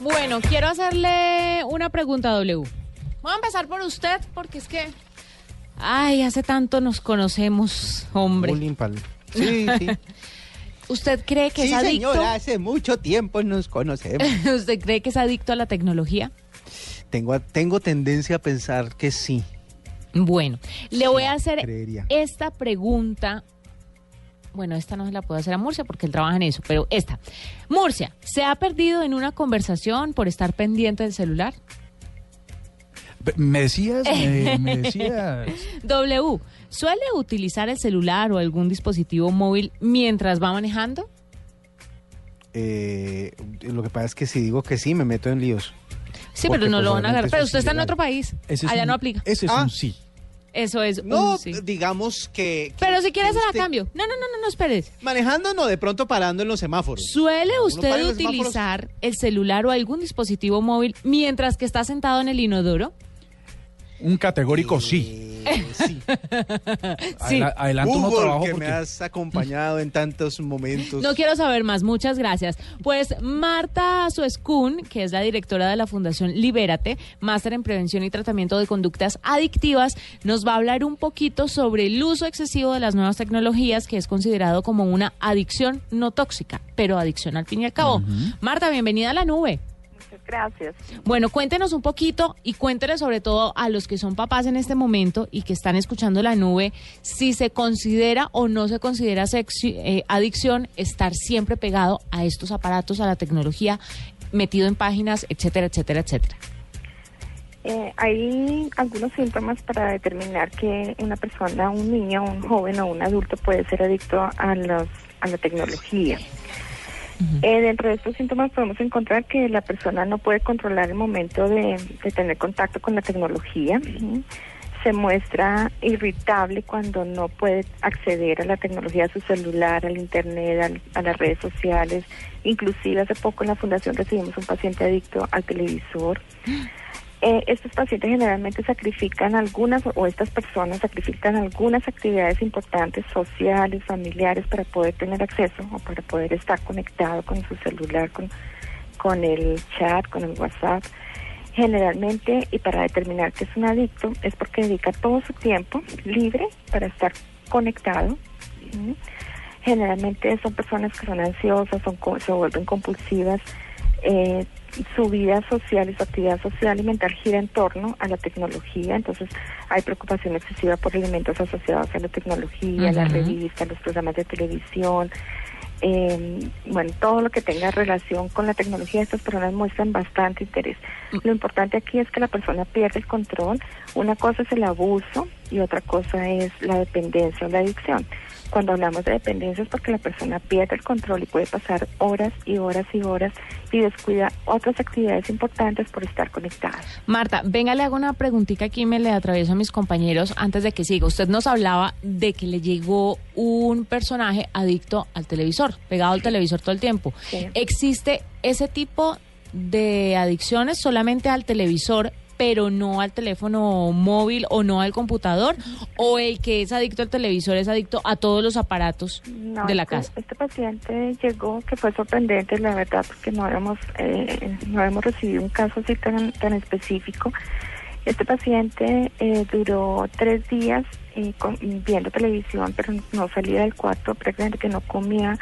Bueno, quiero hacerle una pregunta, W. Voy a empezar por usted, porque es que. Ay, hace tanto nos conocemos, hombre. Pal- Sí, sí. ¿Usted cree que sí, es adicto? señora, hace mucho tiempo nos conocemos. ¿Usted cree que es adicto a la tecnología? tengo, tengo tendencia a pensar que sí. Bueno, le voy a hacer creería. esta pregunta. Bueno, esta no se la puedo hacer a Murcia porque él trabaja en eso, pero esta. Murcia, ¿se ha perdido en una conversación por estar pendiente del celular? Me decías, me, me decías. W, ¿suele utilizar el celular o algún dispositivo móvil mientras va manejando? Eh, lo que pasa es que si digo que sí, me meto en líos. Sí, Porque, pero no pues, lo van a agarrar. Pero usted es está en otro país. Ese es Allá un- no aplica. Ese es Ah. un sí. Eso es No, un sí. digamos que, que- Pero si quieres usted- cambio. No, no, no, no, no, espere. Manejando no, de pronto parando en los semáforos. ¿Suele usted semáforos. utilizar el celular o algún dispositivo móvil mientras que está sentado en el inodoro? Un categórico sí. Eh, sí. Sí. Uno trabajo que porque me has acompañado en tantos momentos. No quiero saber más, muchas gracias. Pues Marta Suescun, que es la directora de la Fundación Libérate, máster en prevención y tratamiento de conductas adictivas, nos va a hablar un poquito sobre el uso excesivo de las nuevas tecnologías, que es considerado como una adicción no tóxica, pero adicción al fin y al cabo. Marta, bienvenida a la nube. Gracias. Bueno, cuéntenos un poquito y cuéntenos sobre todo a los que son papás en este momento y que están escuchando la nube, si se considera o no se considera eh, adicción estar siempre pegado a estos aparatos, a la tecnología, metido en páginas, etcétera, etcétera, etcétera. Eh, hay algunos síntomas para determinar que una persona, un niño, un joven o un adulto puede ser adicto a, los, a la tecnología. Eh, dentro de estos síntomas podemos encontrar que la persona no puede controlar el momento de, de tener contacto con la tecnología. ¿sí? Se muestra irritable cuando no puede acceder a la tecnología, a su celular, al internet, al- a las redes sociales. Inclusive hace poco en la fundación recibimos un paciente adicto al televisor. Eh, estos pacientes generalmente sacrifican algunas, o estas personas sacrifican algunas actividades importantes sociales, familiares, para poder tener acceso o para poder estar conectado con su celular, con, con el chat, con el WhatsApp. Generalmente, y para determinar que es un adicto, es porque dedica todo su tiempo libre para estar conectado. Generalmente son personas que son ansiosas, son, se vuelven compulsivas. Eh, su vida social y su actividad social y mental gira en torno a la tecnología, entonces hay preocupación excesiva por elementos asociados a la tecnología, las Ujú. revistas, los programas de televisión, eh, bueno, todo lo que tenga relación con la tecnología, estas personas muestran bastante interés. Lo importante aquí es que la persona pierde el control. Una cosa es el abuso y otra cosa es la dependencia o la adicción. Cuando hablamos de dependencia es porque la persona pierde el control y puede pasar horas y horas y horas y descuida otras actividades importantes por estar conectada. Marta, venga, le hago una preguntita aquí, me le atravieso a mis compañeros antes de que siga. Usted nos hablaba de que le llegó un personaje adicto al televisor, pegado al televisor todo el tiempo. Sí. ¿Existe ese tipo de adicciones solamente al televisor, pero no al teléfono móvil o no al computador? ¿O el que es adicto al televisor es adicto a todos los aparatos No, de la este, casa? Este paciente llegó que fue sorprendente, la verdad, porque no habíamos, eh, no habíamos recibido un caso así tan, tan específico. Este paciente eh, duró tres días eh, con- viendo televisión, pero no salía del cuarto, prácticamente que no comía,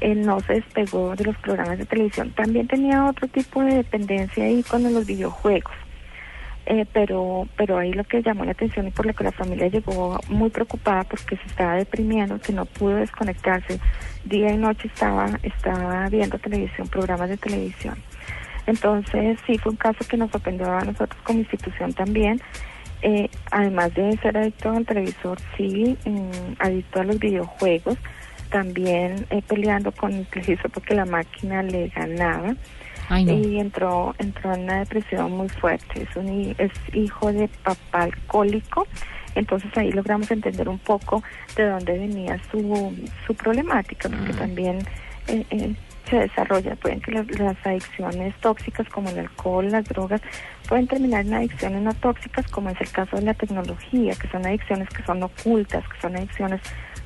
eh, no se despegó de los programas de televisión. También tenía otro tipo de dependencia ahí con los videojuegos. Eh, pero pero ahí lo que llamó la atención y por lo que la familia llegó muy preocupada porque se estaba deprimiendo, que no pudo desconectarse, día y noche estaba estaba viendo televisión, programas de televisión. Entonces sí fue un caso que nos sorprendió a nosotros como institución también. Eh, además de ser adicto al televisor, sí, mm, adicto a los videojuegos, también eh, peleando con el televisor porque la máquina le ganaba Ay, no. y entró entró en una depresión muy fuerte es un es hijo de papá alcohólico entonces ahí logramos entender un poco de dónde venía su su problemática porque Mm. también eh, eh, se desarrolla. Pueden que las, las adicciones tóxicas como el alcohol, las drogas, pueden terminar en adicciones no tóxicas como es el caso de la tecnología, que son adicciones que son ocultas, que son adicciones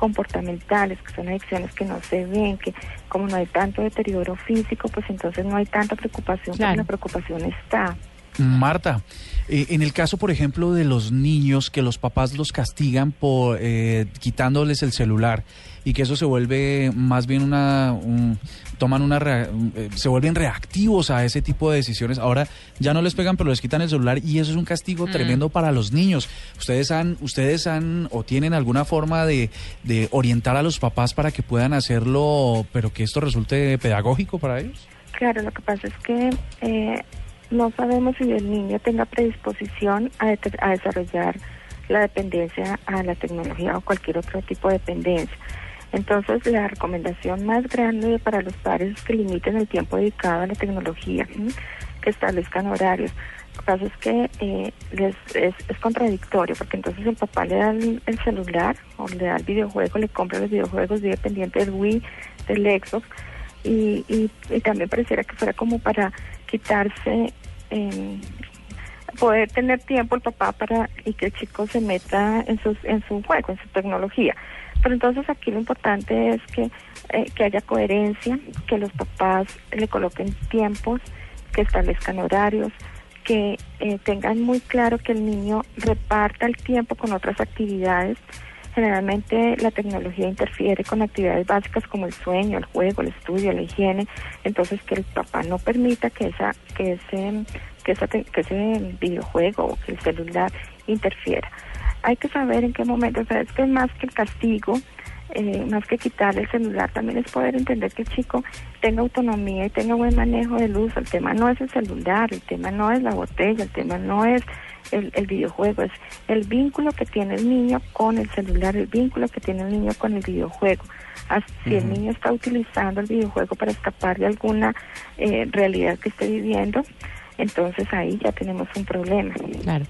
comportamentales, que son adicciones que no se ven, que como no hay tanto deterioro físico, pues entonces no hay tanta preocupación, Claro. porque la preocupación está. Marta, eh, en el caso, por ejemplo, de los niños que los papás los castigan por eh, quitándoles el celular y que eso se vuelve más bien una, un- toman una, rea- eh, se vuelven reactivos a ese tipo de decisiones. Ahora ya no les pegan, pero les quitan el celular y eso es un castigo Mm. tremendo para los niños. Ustedes han, ustedes han o tienen alguna forma de, de orientar a los papás para que puedan hacerlo, pero que esto resulte pedagógico para ellos. Claro, lo que pasa es que eh, no sabemos si el niño tenga predisposición a, a desarrollar la dependencia a la tecnología o cualquier otro tipo de dependencia. Entonces, la recomendación más grande para los padres es que limiten el tiempo dedicado a la tecnología, que establezcan horarios. Lo que es que eh, es, contradictorio, porque entonces el papá le da el, el celular o le da el videojuego, le compra los videojuegos, vive pendiente del Wii, del Xbox, y, y, y también pareciera que fuera como para quitarse, eh, poder tener tiempo el papá para y que el chico se meta en, sus, en su juego, en su tecnología. Pero entonces aquí lo importante es que, eh, que haya coherencia, que los papás le coloquen tiempos, que establezcan horarios, que eh, tengan muy claro que el niño reparta el tiempo con otras actividades. Generalmente la tecnología interfiere con actividades básicas como el sueño, el juego, el estudio, la higiene. Entonces que el papá no permita que esa, que ese, que esa que ese videojuego o que el celular interfiera. Hay que saber en qué momento, o sea, es que más que el castigo, eh, más que quitarle el celular, también es poder entender que el chico tenga autonomía y tenga buen manejo del uso. El tema no es el celular, el tema no es la botella, el tema no es el, el videojuego, es el vínculo que tiene el niño con el celular, el vínculo que tiene el niño con el videojuego. Si el niño está utilizando el videojuego para escapar de alguna eh, realidad que esté viviendo, entonces ahí ya tenemos un problema. Claro.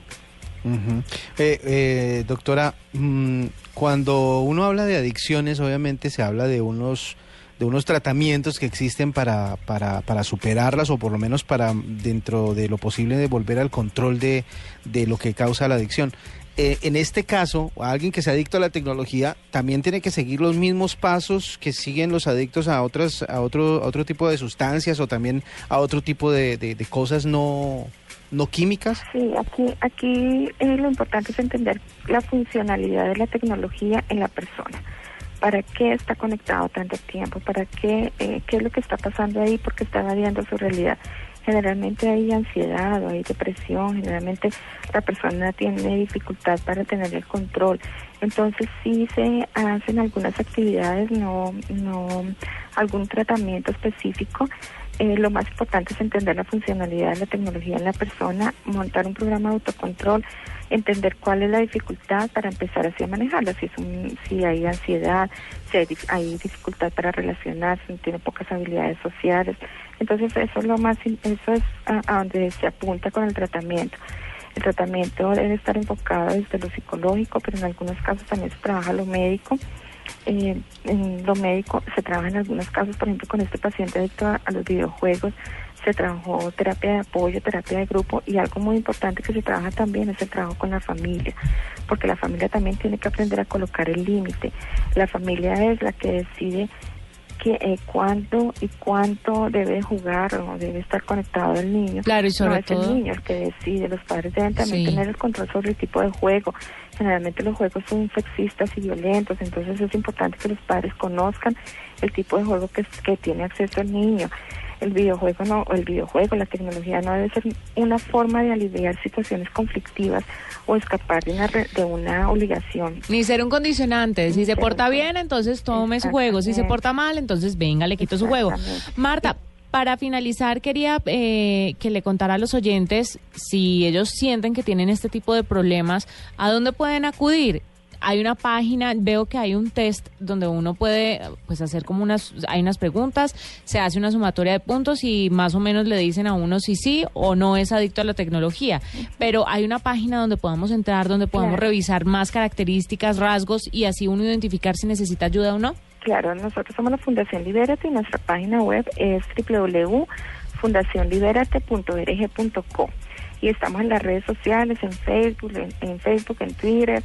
Eh, eh, doctora, mm, cuando uno habla de adicciones, obviamente se habla de unos de unos tratamientos que existen para, para, para superarlas o por lo menos para dentro de lo posible de volver al control de, de lo que causa la adicción. Eh, en este caso, alguien que se adicto a la tecnología también tiene que seguir los mismos pasos que siguen los adictos a otras a otro a otro tipo de sustancias o también a otro tipo de- de cosas no no químicas. Sí, aquí, aquí eh, lo importante es entender la funcionalidad de la tecnología en la persona. ¿Para qué está conectado tanto tiempo? ¿Para qué? eh, ¿Qué es lo que está pasando ahí? Porque está variando su realidad. Generalmente hay ansiedad o hay depresión, generalmente la persona tiene dificultad para tener el control. Entonces sí se hacen algunas actividades, no, no algún tratamiento específico. Eh, lo más importante es entender la funcionalidad de la tecnología en la persona, montar un programa de autocontrol, entender cuál es la dificultad para empezar así a manejarla, si, es un, si hay ansiedad, si hay, dif- hay dificultad para relacionarse, si tiene pocas habilidades sociales. Entonces eso es lo más, eso es a, a donde se apunta con el tratamiento. El tratamiento debe estar enfocado desde lo psicológico, pero en algunos casos también se trabaja lo médico. Eh, en lo médico se trabaja en algunos casos, por ejemplo, con este paciente adicto a, a los videojuegos, se trabajó terapia de apoyo, terapia de grupo y algo muy importante que se trabaja también es el trabajo con la familia, porque la familia también tiene que aprender a colocar el límite. La familia es la que decide que eh, cuánto y cuánto debe jugar o debe estar conectado el niño. Claro, y sobre no es todo- el niño el que decide, los padres deben también Sí. tener el control sobre el tipo de juego. Generalmente los juegos son sexistas y violentos, entonces es importante que los padres conozcan el tipo de juego que, que tiene acceso el niño. El videojuego no, o el videojuego, la tecnología no debe ser una forma de aliviar situaciones conflictivas o escapar de una, re- de una obligación. Ni ser un condicionante. Si se porta bien, entonces tome su juego. Si se porta mal, entonces venga, le quito su juego. Marta, para finalizar, quería eh, que le contara a los oyentes si ellos sienten que tienen este tipo de problemas, ¿a dónde pueden acudir? Hay una página, veo que hay un test donde uno puede pues hacer como unas, hay unas preguntas, se hace una sumatoria de puntos y más o menos le dicen a uno si sí o no es adicto a la tecnología. Pero hay una página donde podamos entrar, donde podamos Claro. revisar más características, rasgos y así uno identificar si necesita ayuda o no. Claro, nosotros somos la Fundación Libérate y nuestra página web es www.fundacionliberate.org.co y estamos en las redes sociales, en Facebook, en, en Facebook, en Twitter,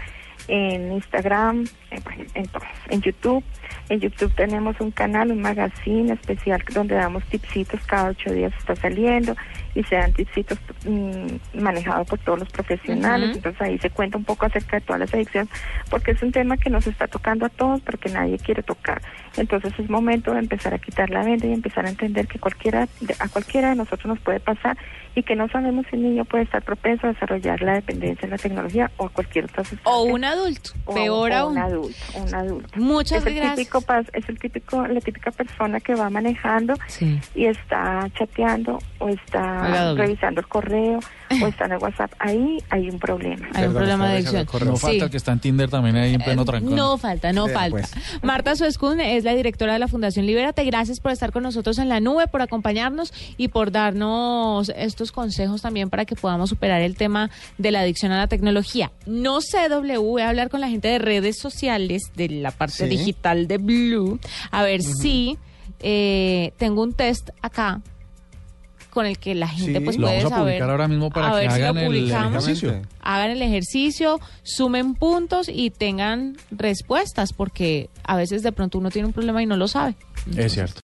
en Instagram, en, en, en YouTube. En YouTube tenemos un canal, un magazine especial donde damos tipsitos, cada ocho días está saliendo y se dan tipsitos mm, manejados por todos los profesionales. Entonces ahí se cuenta un poco acerca de todas las adicciones, porque es un tema que nos está tocando a todos, pero que nadie quiere tocar. Entonces es momento de empezar a quitar la venda y empezar a entender que cualquiera, a cualquiera de nosotros nos puede pasar y que no sabemos si un niño puede estar propenso a desarrollar la dependencia en la tecnología o cualquier otra sustancia. O un adulto, O- peor o aún. Un adulto, un adulto. Muchas es el gracias. típico es el típico la típica persona que va manejando Sí. y está chateando o está doble. revisando el correo o está en el WhatsApp ahí hay un problema Hay un problema de el adicción. correo. No falta Sí. el que está en Tinder también ahí en pleno Eh, trancón. No falta, no falta. pues. Marta Suescun es la directora de la Fundación Libérate. Gracias por estar con nosotros en la nube, por acompañarnos y por darnos estos consejos también para que podamos superar el tema de la adicción a la tecnología. No sé, W, voy a hablar con la gente de redes sociales, de la parte Sí. digital de Blue, a ver si eh, tengo un test acá con el que la gente Sí. pues puede vamos a saber. publicar ahora mismo para A que ver si lo hagan el ejercicio. hagan el ejercicio, sumen puntos y tengan respuestas, porque a veces de pronto uno tiene un problema y no lo sabe. Es cierto.